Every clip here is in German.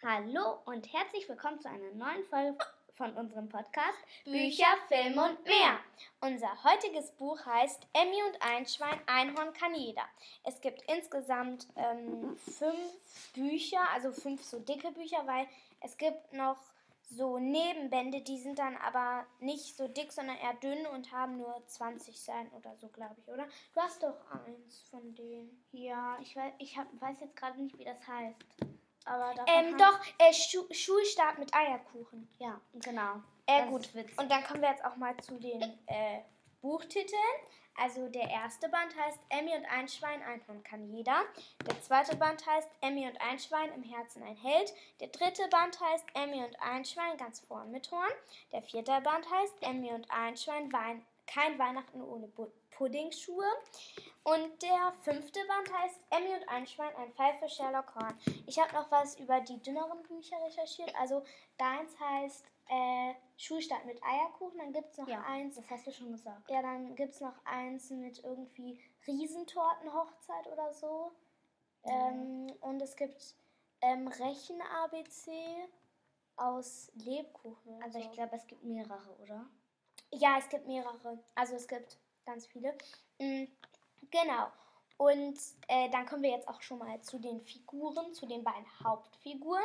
Hallo und herzlich willkommen zu einer neuen Folge von unserem Podcast Bücher, Film und mehr. Unser heutiges Buch heißt Emmy und Einschwein, Einhorn kann jeder. Es gibt insgesamt ähm, fünf Bücher, also fünf so dicke Bücher, weil es gibt noch so Nebenbände, die sind dann aber nicht so dick, sondern eher dünn und haben nur 20 Seiten oder so, glaube ich, oder? Du hast doch eins von denen. Ja, ich weiß, ich hab, weiß jetzt gerade nicht, wie das heißt. Aber ähm, doch, äh, Schu Schulstart mit Eierkuchen. Ja, genau. Äh, gut. Und dann kommen wir jetzt auch mal zu den äh, Buchtiteln. Also der erste Band heißt Emmy und ein Schwein, Einhorn kann jeder. Der zweite Band heißt Emmy und ein Schwein, im Herzen ein Held. Der dritte Band heißt Emmy und ein Schwein, ganz vorn mit Horn. Der vierte Band heißt Emmy und ein Schwein, Wein kein Weihnachten ohne Puddingschuhe. Und der fünfte Band heißt Emmy und ein Schwein, ein Fall für Sherlock Horn. Ich habe noch was über die dünneren Bücher recherchiert. Also deins heißt äh, Schulstart mit Eierkuchen. Dann gibt es noch ja, eins. Das hast du schon gesagt. Ja, dann gibt es noch eins mit irgendwie Riesentortenhochzeit oder so. Mhm. Ähm, und es gibt ähm, Rechen-ABC aus Lebkuchen. Also ich glaube, es gibt mehrere, oder? Ja, es gibt mehrere. Also es gibt ganz viele. Mhm. Genau. Und äh, dann kommen wir jetzt auch schon mal zu den Figuren, zu den beiden Hauptfiguren.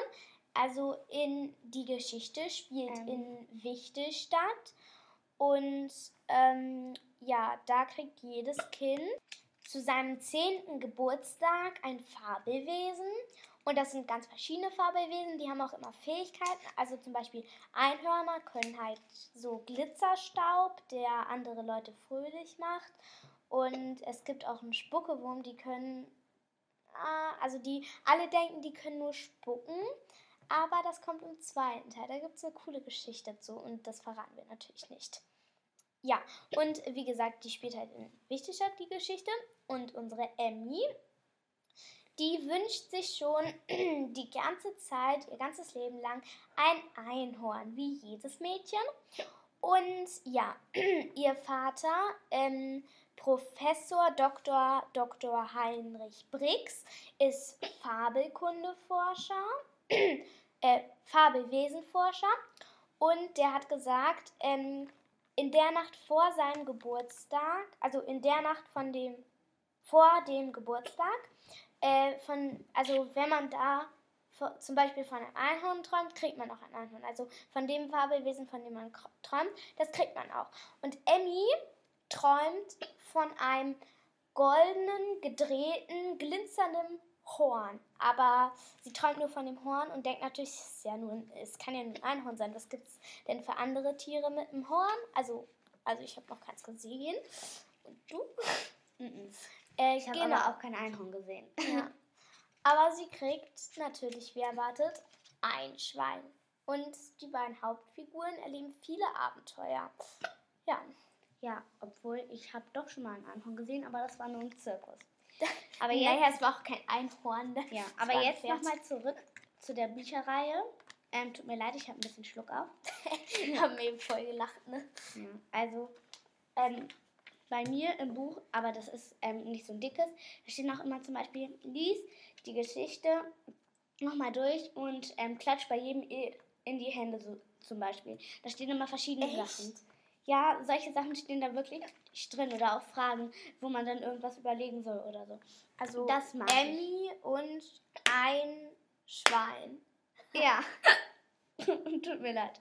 Also in die Geschichte spielt ähm. in Wichtestadt. Und ähm, ja, da kriegt jedes Kind zu seinem zehnten Geburtstag ein Fabelwesen. Und das sind ganz verschiedene Fabelwesen, die haben auch immer Fähigkeiten. Also zum Beispiel Einhörner können halt so Glitzerstaub, der andere Leute fröhlich macht. Und es gibt auch einen Spuckewurm, die können, ah, also die alle denken, die können nur spucken. Aber das kommt im zweiten Teil. Da gibt es eine coole Geschichte dazu und das verraten wir natürlich nicht. Ja, und wie gesagt, die spielt halt in Wichtigstadt die Geschichte. Und unsere Emmy, die wünscht sich schon die ganze Zeit, ihr ganzes Leben lang, ein Einhorn, wie jedes Mädchen. Und ja, ihr Vater ähm, Professor Dr. Dr. Heinrich Brix ist Fabelkundeforscher, äh, Fabelwesenforscher und der hat gesagt, ähm, in der Nacht vor seinem Geburtstag, also in der Nacht von dem, vor dem Geburtstag, äh, von, also wenn man da zum Beispiel von einem Einhorn träumt, kriegt man auch ein Einhorn. Also von dem Fabelwesen, von dem man träumt, das kriegt man auch. Und Emmy träumt von einem goldenen, gedrehten, glitzernden Horn. Aber sie träumt nur von dem Horn und denkt natürlich, es, ist ja nur es kann ja nur ein Einhorn sein. Was gibt es denn für andere Tiere mit einem Horn? Also, also ich habe noch keins gesehen. Und du? Äh, ich habe genau. aber auch kein Einhorn gesehen. Ja. Aber sie kriegt natürlich, wie erwartet, ein Schwein. Und die beiden Hauptfiguren erleben viele Abenteuer. Ja. Ja, obwohl ich habe doch schon mal ein Einhorn gesehen, aber das war nur ein Zirkus. aber jetzt, naja, es war auch kein Einhorn. Ja, aber jetzt nochmal zurück zu der Bücherreihe. Ähm, tut mir leid, ich habe ein bisschen Schluck auf. Wir haben eben voll gelacht, ne? Ja, also, ähm, bei mir im Buch, aber das ist ähm, nicht so ein dickes, da steht noch immer zum Beispiel, lies die Geschichte nochmal durch und ähm, klatsch bei jedem in die Hände so, zum Beispiel. Da stehen immer verschiedene Echt? Sachen. Ja, solche Sachen stehen da wirklich drin oder auch Fragen, wo man dann irgendwas überlegen soll oder so. Also das Emmy ich. und ein Schwein. Ja. Tut mir leid.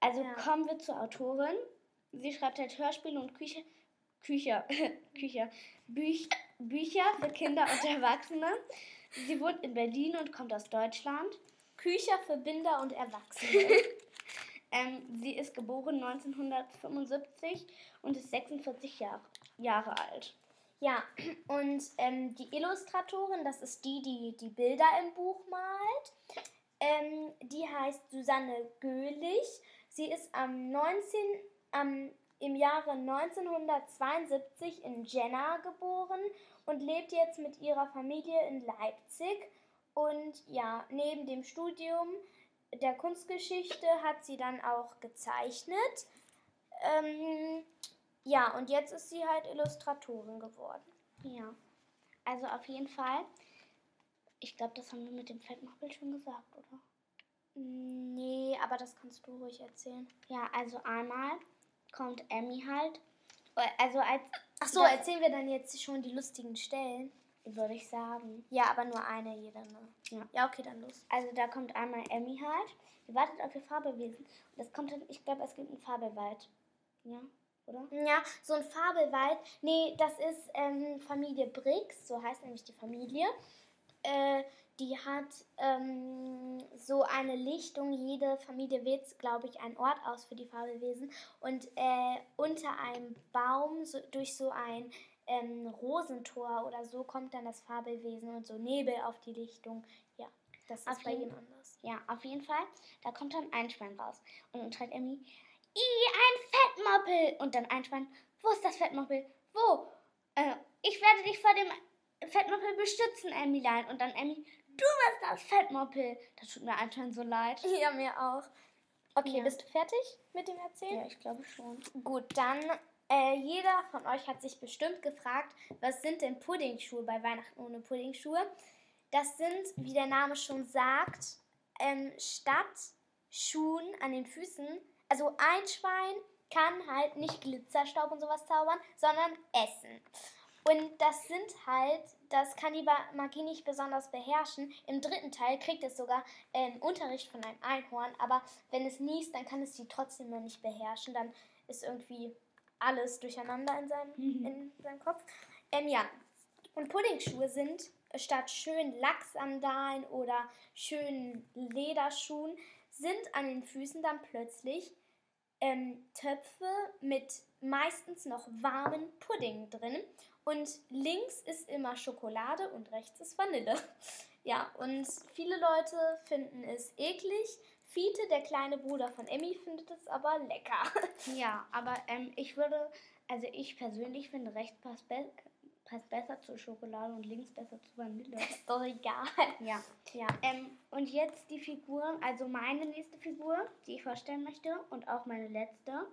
Also ja. kommen wir zur Autorin. Sie schreibt halt Hörspiele und Küche, Küche, Küche, Büch, Bücher für Kinder und Erwachsene. Sie wohnt in Berlin und kommt aus Deutschland. Kücher für Binder und Erwachsene. ähm, sie ist geboren 1975 und ist 46 Jahr, Jahre alt. Ja, und ähm, die Illustratorin, das ist die, die die Bilder im Buch malt. Ähm, die heißt Susanne Göhlich. Sie ist am 19. Am, im Jahre 1972 in Jena geboren und lebt jetzt mit ihrer Familie in Leipzig. Und ja, neben dem Studium der Kunstgeschichte hat sie dann auch gezeichnet. Ähm, ja, und jetzt ist sie halt Illustratorin geworden. Ja, also auf jeden Fall. Ich glaube, das haben wir mit dem Fettmoppel schon gesagt, oder? Nee, aber das kannst du ruhig erzählen. Ja, also einmal kommt Emmy halt. äh, Also als. Ach so, erzählen wir dann jetzt schon die lustigen Stellen? Würde ich sagen. Ja, aber nur eine jeder, ne? Ja. Ja, okay, dann los. Also da kommt einmal Emmy halt. Die wartet auf ihr Fabelwesen. Und das kommt dann, ich glaube, es gibt einen Fabelwald. Ja, oder? Ja, so ein Fabelwald. Nee, das ist ähm, Familie Briggs, so heißt nämlich die Familie. Äh, die hat ähm, so eine Lichtung. Jede Familie wählt, glaube ich, einen Ort aus für die Fabelwesen. Und äh, unter einem Baum, so, durch so ein ähm, Rosentor oder so, kommt dann das Fabelwesen und so Nebel auf die Lichtung. Ja, das ist Auf bei jedem anders. Ja, auf jeden Fall. Da kommt dann ein Schwein raus. Und dann schreit Emmy, Ih, ein Fettmoppel! Und dann ein Schwein, wo ist das Fettmoppel? Wo? Äh, ich werde dich vor dem Fettmoppel beschützen, Emmylein. Und dann Emmy, du bist das Fettmoppel. Das tut mir anscheinend so leid. Ja, mir auch. Okay, Ja. bist du fertig mit dem Erzählen? Ja, ich glaube schon. Gut, dann äh, jeder von euch hat sich bestimmt gefragt, was sind denn Puddingschuhe bei Weihnachten ohne Puddingschuhe? Das sind, wie der Name schon sagt, ähm, statt Schuhen an den Füßen. Also ein Schwein kann halt nicht Glitzerstaub und sowas zaubern, sondern essen. Und das sind halt, das kann die Magie nicht besonders beherrschen. Im dritten Teil kriegt es sogar ähm, Unterricht von einem Einhorn, aber wenn es niest, dann kann es die trotzdem noch nicht beherrschen. Dann ist irgendwie alles durcheinander in seinem, Mhm. in seinem Kopf. Ähm, ja, und Puddingschuhe sind äh, statt schönen Lacksandalen oder schönen Lederschuhen, sind an den Füßen dann plötzlich ähm, Töpfe mit meistens noch warmen Pudding drin. Und links ist immer Schokolade und rechts ist Vanille. Ja, und viele Leute finden es eklig. Fiete, der kleine Bruder von Emmy, findet es aber lecker. Ja, aber ähm, ich würde, also ich persönlich finde, rechts passt, be passt besser zu Schokolade und links besser zu Vanille. Ist doch egal. Ja. Ja. Ähm, und jetzt die Figuren, also meine nächste Figur, die ich vorstellen möchte und auch meine letzte.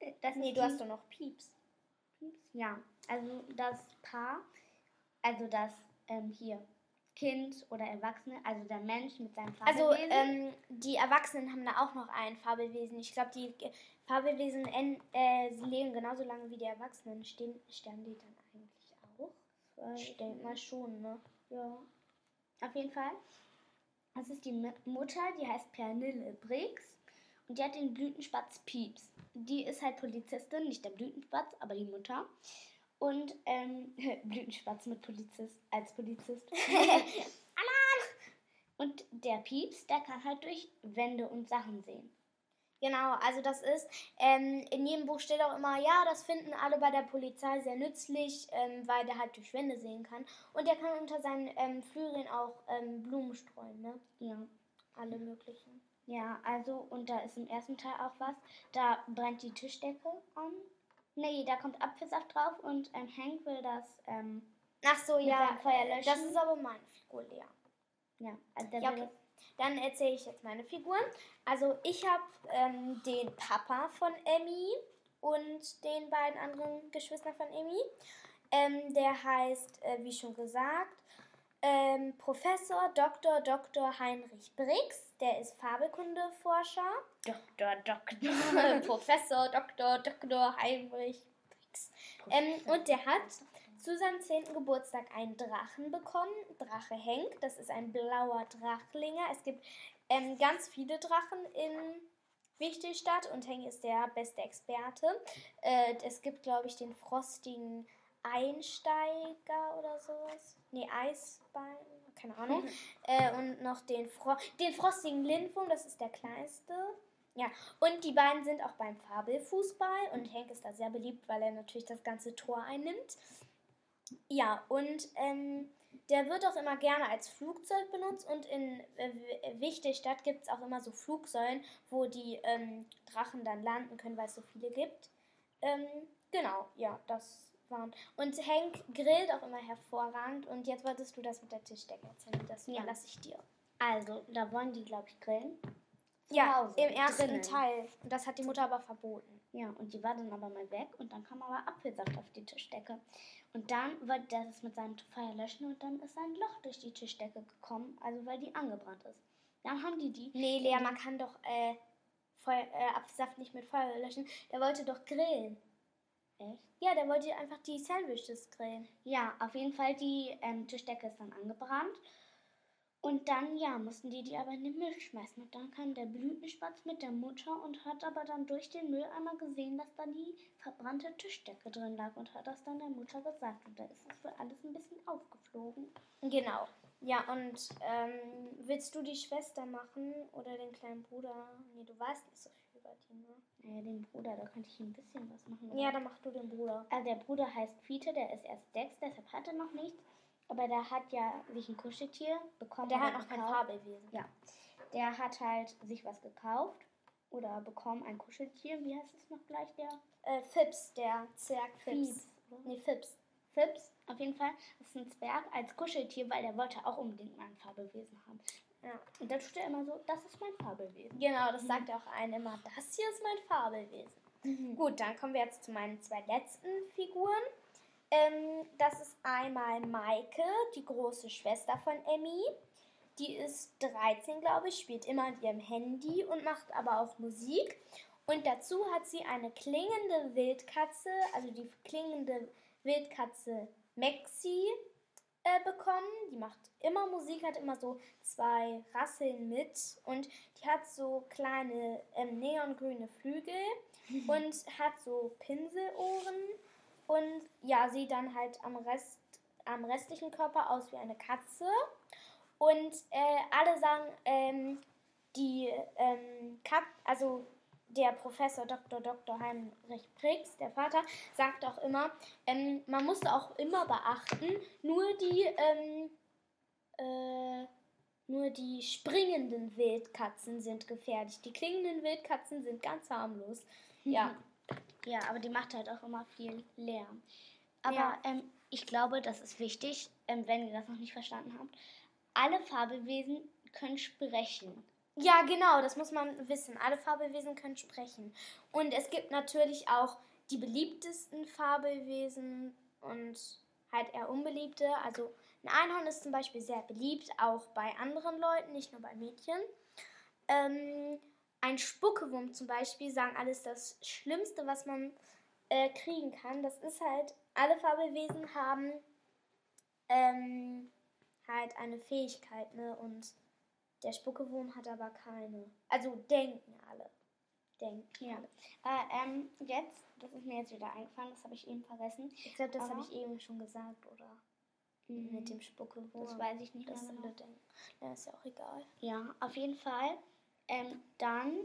Äh, Das Nee, du hast doch noch Pieps. Ja, also das Paar, also das ähm, hier Kind oder Erwachsene, also der Mensch mit seinem Also, Fabelwesen. ähm, die Erwachsenen haben da auch noch ein Fabelwesen. Ich glaube, die äh, Fabelwesen en- äh, sie leben genauso lange wie die Erwachsenen. Stehen, sterben die dann eigentlich auch? Ich denke mal schon, ne? Ja. Auf jeden Fall. Das ist die Mutter, die heißt Pernille Briggs und die hat den Blütenspatz Pieps. Die ist halt Polizistin, nicht der Blütenspatz, aber die Mutter. Und ähm, Blütenspatz mit Polizist als Polizist. Und der Pieps, der kann halt durch Wände und Sachen sehen. Genau, also das ist, ähm, in jedem Buch steht auch immer, ja, das finden alle bei der Polizei sehr nützlich, ähm, weil der halt durch Wände sehen kann. Und der kann unter seinen ähm, Flügeln auch ähm, Blumen streuen, ne? Ja. Alle möglichen. Ja, also, und da ist im ersten Teil auch was. Da brennt die Tischdecke an. Nee, da kommt Apfelsaft drauf und ähm, Hank will das, ähm, Ach so, ja, Feuer äh, das löschen? ist aber meine Figur, Lea. ja, also der Ja, okay. Dann erzähle ich jetzt meine Figuren. Also ich habe ähm, den Papa von Emmy und den beiden anderen Geschwistern von Emmy. Ähm, der heißt, äh, wie schon gesagt, ähm, Professor Dr. Dr. Heinrich Briggs. Der ist Fabelkundeforscher. Doktor, Doktor. Professor Dr. Dr. Heinrich Briggs. Ähm, und der hat zu seinem 10. Geburtstag einen Drachen bekommen. Drache Henk, das ist ein blauer Drachlinger. Es gibt ähm, ganz viele Drachen in Wichtelstadt und Henk ist der beste Experte. Äh, es gibt, glaube ich, den frostigen Einsteiger oder sowas. Nee, Eisbein, keine Ahnung. äh, und noch den, Fro den frostigen Lindwurm, das ist der kleinste. Ja, und die beiden sind auch beim Fabelfußball und Henk ist da sehr beliebt, weil er natürlich das ganze Tor einnimmt. Ja, und ähm, der wird auch immer gerne als Flugzeug benutzt und in äh, W- Wichtelstadt gibt es auch immer so Flugsäulen, wo die ähm, Drachen dann landen können, weil es so viele gibt. Ähm, genau, ja, das waren. Und Henk grillt auch immer hervorragend und jetzt wolltest du das mit der Tischdecke erzählen, das Ja. überlasse ich dir. Also, da wollen die, glaube ich, grillen. Zu Ja, Hause, im ersten drinnen. Teil. Und das hat die Mutter aber verboten. Ja, und die war dann aber mal weg und dann kam aber Apfelsaft auf die Tischdecke. Und dann wollte der das mit seinem Feuer löschen und dann ist ein Loch durch die Tischdecke gekommen, also weil die angebrannt ist. Dann haben die die. Nee, Lea, man kann doch äh, Feuer, äh, Apfelsaft nicht mit Feuer löschen. Der wollte doch grillen. Echt? Ja, der wollte einfach die Sandwiches grillen. Ja, auf jeden Fall, die ähm, Tischdecke ist dann angebrannt. Und dann, ja, mussten die die aber in den Müll schmeißen. Und dann kam der Blütenspatz mit der Mutter und hat aber dann durch den Mülleimer gesehen, dass da die verbrannte Tischdecke drin lag und hat das dann der Mutter gesagt. Und da ist es für alles ein bisschen aufgeflogen. Genau. Ja, und ähm, willst du die Schwester machen oder den kleinen Bruder? Nee, du weißt nicht so viel die, ne? Naja, den Bruder, da könnte ich ein bisschen was machen. oder? Ja, dann mach du den Bruder. Also der Bruder heißt Fiete, der ist erst sechs, deshalb hat er noch nichts. Aber der hat ja sich ein Kuscheltier bekommen. Der hat noch kein. Fabelwesen. Ja, der hat halt sich was gekauft oder bekommen ein Kuscheltier. Wie heißt es noch gleich? Der Äh, Fips, der Zwerg Fips. Fips. Nee, Fips. Fips. Auf jeden Fall. Das ist ein Zwerg als Kuscheltier, weil der wollte auch unbedingt mal ein Fabelwesen haben. Ja. Und dann tut er immer so, das ist mein Fabelwesen. Genau, das sagt auch ein immer. Das hier ist mein Fabelwesen. Gut, dann kommen wir jetzt zu meinen zwei letzten Figuren. Ähm, das ist einmal Maike, die große Schwester von Emmy. Die ist 13, glaube ich, spielt immer an ihrem Handy und macht aber auch Musik. Und dazu hat sie eine klingende Wildkatze, also die klingende Wildkatze Maxi äh, bekommen. Die macht immer Musik, hat immer so zwei Rasseln mit und die hat so kleine ähm, neongrüne Flügel und hat so Pinselohren und ja, sieht dann halt am Rest am restlichen Körper aus wie eine Katze. Und äh, alle sagen, ähm, die ähm, Kat also der Professor Dr. Dr. Heinrich Briggs, der Vater, sagt auch immer, ähm, man muss auch immer beachten, nur die, ähm, äh, nur die springenden Wildkatzen sind gefährlich. Die klingenden Wildkatzen sind ganz harmlos. Ja, Ja, aber die macht halt auch immer viel Lärm. Aber Ja. ähm, ich glaube, das ist wichtig, ähm, wenn ihr das noch nicht verstanden habt. Alle Fabelwesen können sprechen. Ja, genau, das muss man wissen. Alle Fabelwesen können sprechen. Und es gibt natürlich auch die beliebtesten Fabelwesen und halt eher unbeliebte. Also ein Einhorn ist zum Beispiel sehr beliebt, auch bei anderen Leuten, nicht nur bei Mädchen. Ähm, ein Spuckewurm zum Beispiel sagen alles das Schlimmste, was man äh, kriegen kann. Das ist halt, alle Fabelwesen haben ähm, halt eine Fähigkeit, ne? Und der Spuckewurm hat aber keine. Also denken alle. Denken Ja. alle. Äh, ähm, jetzt, das ist mir jetzt wieder eingefallen, das habe ich eben vergessen. Ich glaube, das habe ich eben schon gesagt, oder? Mit dem Spuckewurm. Das weiß ich nicht mehr Das genau. alle denken. Ja, ist ja auch egal. Ja, auf jeden Fall. Ähm, dann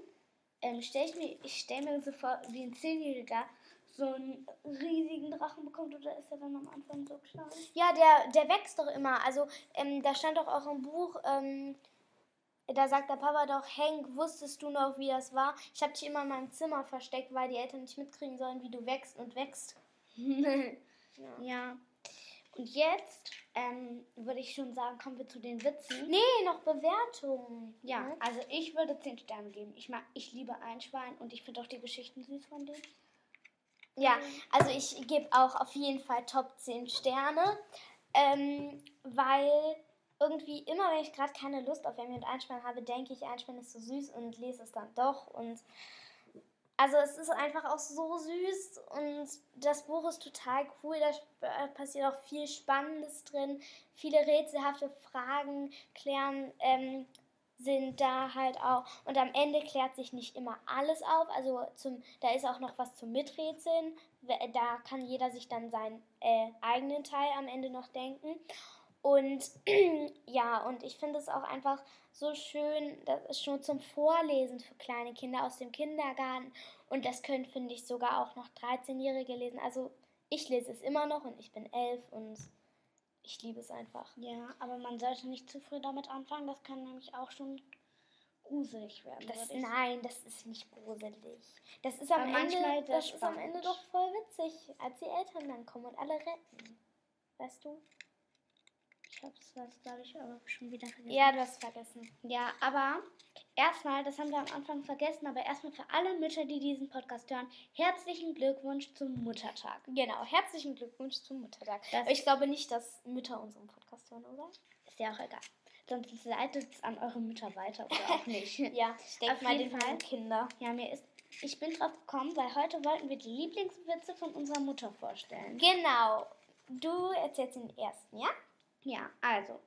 ähm, stelle ich mir, ich stelle mir so vor, wie ein Zehnjähriger so einen riesigen Drachen bekommt oder ist er dann am Anfang so klein? Ja, der, der wächst doch immer. Also, ähm, da stand doch auch im Buch, ähm, da sagt der Papa doch, Hank, wusstest du noch, wie das war? Ich habe dich immer in meinem Zimmer versteckt, weil die Eltern nicht mitkriegen sollen, wie du wächst und wächst. Ja. Ja. Und jetzt ähm, würde ich schon sagen, kommen wir zu den Witzen. Nee, noch Bewertungen. Ja, Ne? also ich würde 10 Sterne geben. Ich mag, ich liebe Einschwein und ich finde auch die Geschichten süß von denen. Ja, also ich gebe auch auf jeden Fall Top 10 Sterne, ähm, weil irgendwie immer, wenn ich gerade keine Lust auf Emmy und Einspann habe, denke ich, Einspann ist so süß und lese es dann doch. Und also es ist einfach auch so süß und das Buch ist total cool. Da äh, passiert auch viel Spannendes drin. Viele rätselhafte Fragen klären ähm, sind da halt auch. Und am Ende klärt sich nicht immer alles auf. Also zum, da ist auch noch was zum Miträtseln. Da kann jeder sich dann seinen äh, eigenen Teil am Ende noch denken. Und ja, und ich finde es auch einfach so schön, das ist schon zum Vorlesen für kleine Kinder aus dem Kindergarten. Und das können, finde ich, sogar auch noch 13-Jährige lesen. Also ich lese es immer noch und ich bin elf und ich liebe es einfach. Ja, aber man sollte nicht zu früh damit anfangen. Das kann nämlich auch schon gruselig werden. Das, nein, das ist nicht gruselig. Das ist am Aber Ende, das ist am spannend. Ende doch voll witzig, als die Eltern dann kommen und alle retten. Weißt du? Ich habe es, glaube ich, aber schon wieder vergessen. Ja, du hast vergessen. Ja, aber erstmal, das haben wir am Anfang vergessen, aber erstmal für alle Mütter, die diesen Podcast hören, herzlichen Glückwunsch zum Muttertag. Genau, herzlichen Glückwunsch zum Muttertag. Das ich glaube nicht, dass Mütter unseren Podcast hören, oder? Ist ja auch egal. Sonst leitet es an eure Mütter weiter oder auch nicht. ja, ich denke mal den Fall. Kinder. Ja, mir ist ich bin drauf gekommen, weil heute wollten wir die Lieblingswitze von unserer Mutter vorstellen. Genau. Du erzählst den ersten, ja? Ja, also.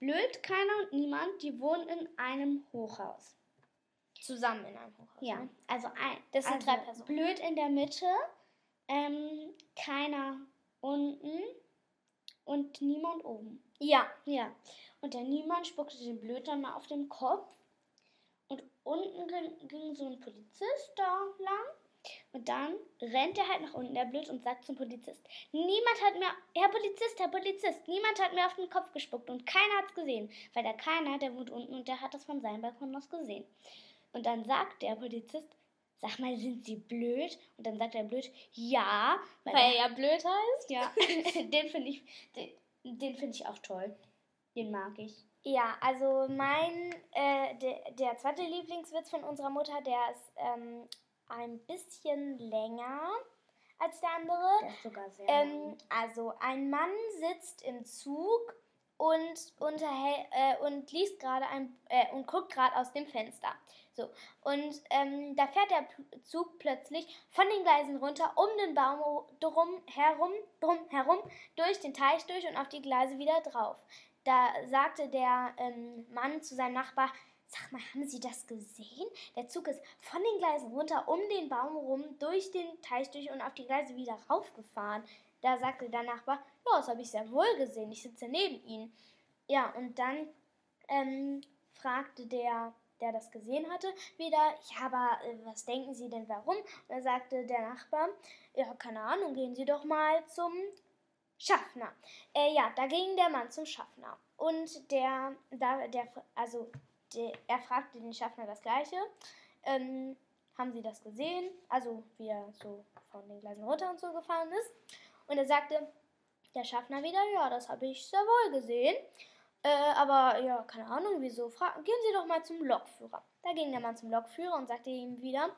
Blöd, keiner und niemand, die wohnen in einem Hochhaus. Zusammen in einem Hochhaus. Ja, ne? also ein. Das sind also drei Personen. Blöd in der Mitte, ähm, keiner unten und niemand oben. Ja. Ja. Und der Niemand spuckte den Blöd dann mal auf den Kopf und unten ging, ging so ein Polizist da lang. Und dann rennt er halt nach unten, der Blöd, und sagt zum Polizist, niemand hat mir, Herr Polizist, Herr Polizist, niemand hat mir auf den Kopf gespuckt und keiner hat es gesehen. Weil der keiner, der wohnt unten und der hat das von seinem Balkon aus gesehen. Und dann sagt der Polizist, sag mal, sind Sie blöd? Und dann sagt der Blöd, ja. Weil, weil er ja blöd heißt? Ja, den finde ich, den, den finde ich auch toll. Den mag ich. Ja, also mein, äh, der, der zweite Lieblingswitz von unserer Mutter, der ist ähm, ein bisschen länger als der andere. Der ist sogar sehr ähm, Also ein Mann sitzt im Zug und, unterhält, äh, und liest gerade ein äh, und guckt gerade aus dem Fenster. So und ähm, da fährt der Zug plötzlich von den Gleisen runter, um den Baum drum herum, drum herum, durch den Teich durch und auf die Gleise wieder drauf da sagte der ähm, Mann zu seinem Nachbar, Sag mal, haben Sie das gesehen? Der Zug ist von den Gleisen runter, um den Baum rum, durch den Teich durch und auf die Gleise wieder raufgefahren. Da sagte der Nachbar, ja, das habe ich sehr wohl gesehen, ich sitze neben Ihnen. Ja, und dann ähm, fragte der, der das gesehen hatte, wieder, ja, aber äh, was denken Sie denn warum? Und da sagte der Nachbar, ja, keine Ahnung, gehen Sie doch mal zum Schaffner. Äh, ja, da ging der Mann zum Schaffner. Und der, da, der, also der, er fragte den Schaffner das Gleiche. Ähm, haben Sie das gesehen? Also wie er so von den Gleisen runter und so gefahren ist. Und er sagte der Schaffner wieder, ja, das habe ich sehr wohl gesehen. Äh, aber ja, keine Ahnung, wieso. Fra gehen Sie doch mal zum Lokführer. Da ging der Mann zum Lokführer und sagte ihm wieder,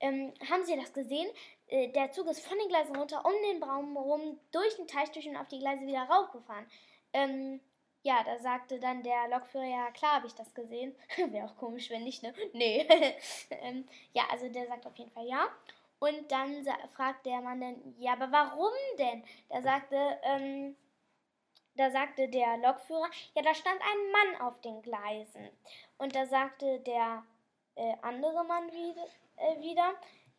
ähm, haben Sie das gesehen? Äh, der Zug ist von den Gleisen runter, um den Baum rum, durch den Teich durch und auf die Gleise wieder raufgefahren. Ähm, ja, da sagte dann der Lokführer, ja klar habe ich das gesehen. Wäre auch komisch, wenn nicht, ne? Nee. ähm, ja, also der sagt auf jeden Fall ja. Und dann fragt der Mann dann, ja, aber warum denn? Da sagte, ähm, da sagte der Lokführer, ja, da stand ein Mann auf den Gleisen. Und da sagte der äh, andere Mann wieder, äh, wieder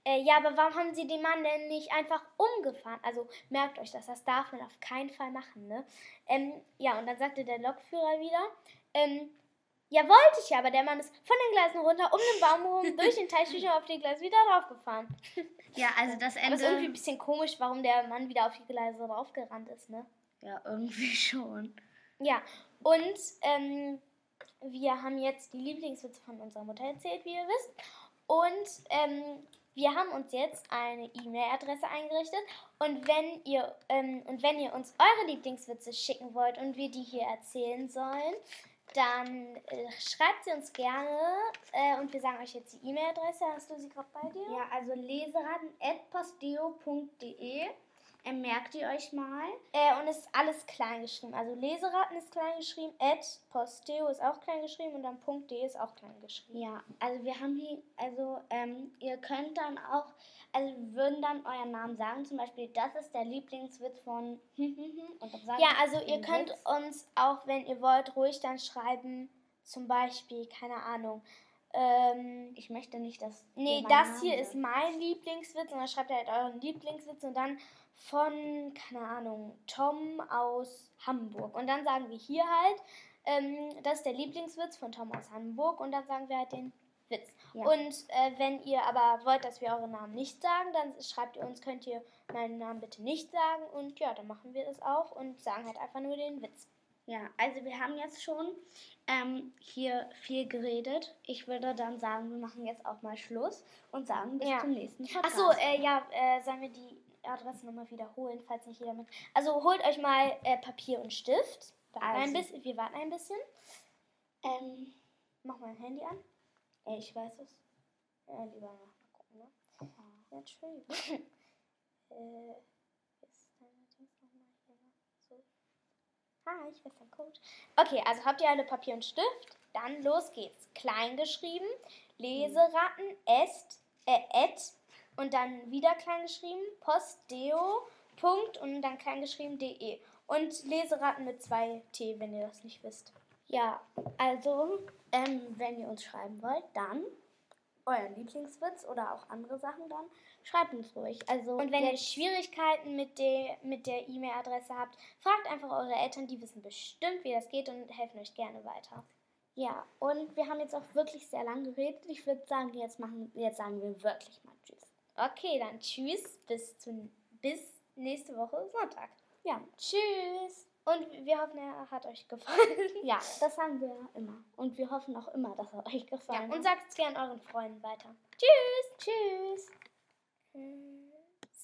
äh, ja, aber warum haben sie den Mann denn nicht einfach umgefahren? Also merkt euch das, das darf man auf keinen Fall machen, ne? Ähm, ja, und dann sagte der Lokführer wieder, ähm, ja, wollte ich ja, aber der Mann ist von den Gleisen runter, um den Baum rum, durch den Teich durch auf die Gleise wieder draufgefahren. Ja, also das Ende. Aber es ist irgendwie ein bisschen komisch, warum der Mann wieder auf die Gleise draufgerannt ist, ne? Ja, irgendwie schon. Ja, und ähm, wir haben jetzt die Lieblingswitze von unserer Mutter erzählt, wie ihr wisst. Und ähm, wir haben uns jetzt eine E-Mail-Adresse eingerichtet und wenn ihr ähm, und wenn ihr uns eure Lieblingswitze schicken wollt und wir die hier erzählen sollen, dann äh, schreibt sie uns gerne äh, und wir sagen euch jetzt die E-Mail-Adresse. Hast du sie gerade bei dir? Ja, also leseraten.posteo.de äh, merkt ihr euch mal. Äh, und es ist alles klein geschrieben. Also Leseraten ist klein geschrieben, at posteo ist auch klein geschrieben und dann .de ist auch klein geschrieben. Ja, also wir haben hier, also ähm, ihr könnt dann auch, also würden dann euren Namen sagen, zum Beispiel, das ist der Lieblingswitz von und dann sagen Ja, also ihr könnt Witz. uns auch, wenn ihr wollt, ruhig dann schreiben, zum Beispiel, keine Ahnung, ähm, ich möchte nicht, dass. Nee, das hier ist mein Lieblingswitz und dann schreibt ihr halt euren Lieblingswitz und dann von, keine Ahnung, Tom aus Hamburg. Und dann sagen wir hier halt, ähm, das ist der Lieblingswitz von Tom aus Hamburg und dann sagen wir halt den Witz. Ja. Und äh, wenn ihr aber wollt, dass wir euren Namen nicht sagen, dann schreibt ihr uns, könnt ihr meinen Namen bitte nicht sagen und ja, dann machen wir das auch und sagen halt einfach nur den Witz. Ja, also wir haben jetzt schon ähm, hier viel geredet. Ich würde dann sagen, wir machen jetzt auch mal Schluss und sagen bis ja. zum nächsten Podcast. Achso, äh, ja, äh, sollen wir die Adresse nochmal wiederholen, falls nicht jeder mit. Also holt euch mal äh, Papier und Stift. Also. Ein bisschen, wir warten ein bisschen. Ähm, mach mal ein Handy an. Äh, ich weiß es. Ja, lieber mal gucken, ne? Ja, Entschuldigung. äh, ist deine Dings nochmal hier? So. Ah, ich weiß den Code. Okay, also habt ihr alle Papier und Stift? Dann los geht's. Klein geschrieben, Leseratten, est, äh, et und dann wieder klein geschrieben, postdeo, Punkt und dann klein geschrieben, de. Und Leseratten mit zwei T, wenn ihr das nicht wisst. Ja, also, ähm, wenn ihr uns schreiben wollt, dann euren Lieblingswitz oder auch andere Sachen dann, schreibt uns ruhig. Also Und wenn ihr Schwierigkeiten mit der mit der E-Mail-Adresse habt, fragt einfach eure Eltern, die wissen bestimmt, wie das geht und helfen euch gerne weiter. Ja, und wir haben jetzt auch wirklich sehr lange geredet. Ich würde sagen, jetzt machen, jetzt sagen wir wirklich mal Tschüss. Okay, dann tschüss, bis, zu, bis nächste Woche Sonntag. Ja, Tschüss! Und wir hoffen, er hat euch gefallen. ja, das sagen wir immer. Und wir hoffen auch immer, dass er euch Ja, gefallen und hat. sagt es gerne euren Freunden weiter. Tschüss! Tschüss. Tschüss.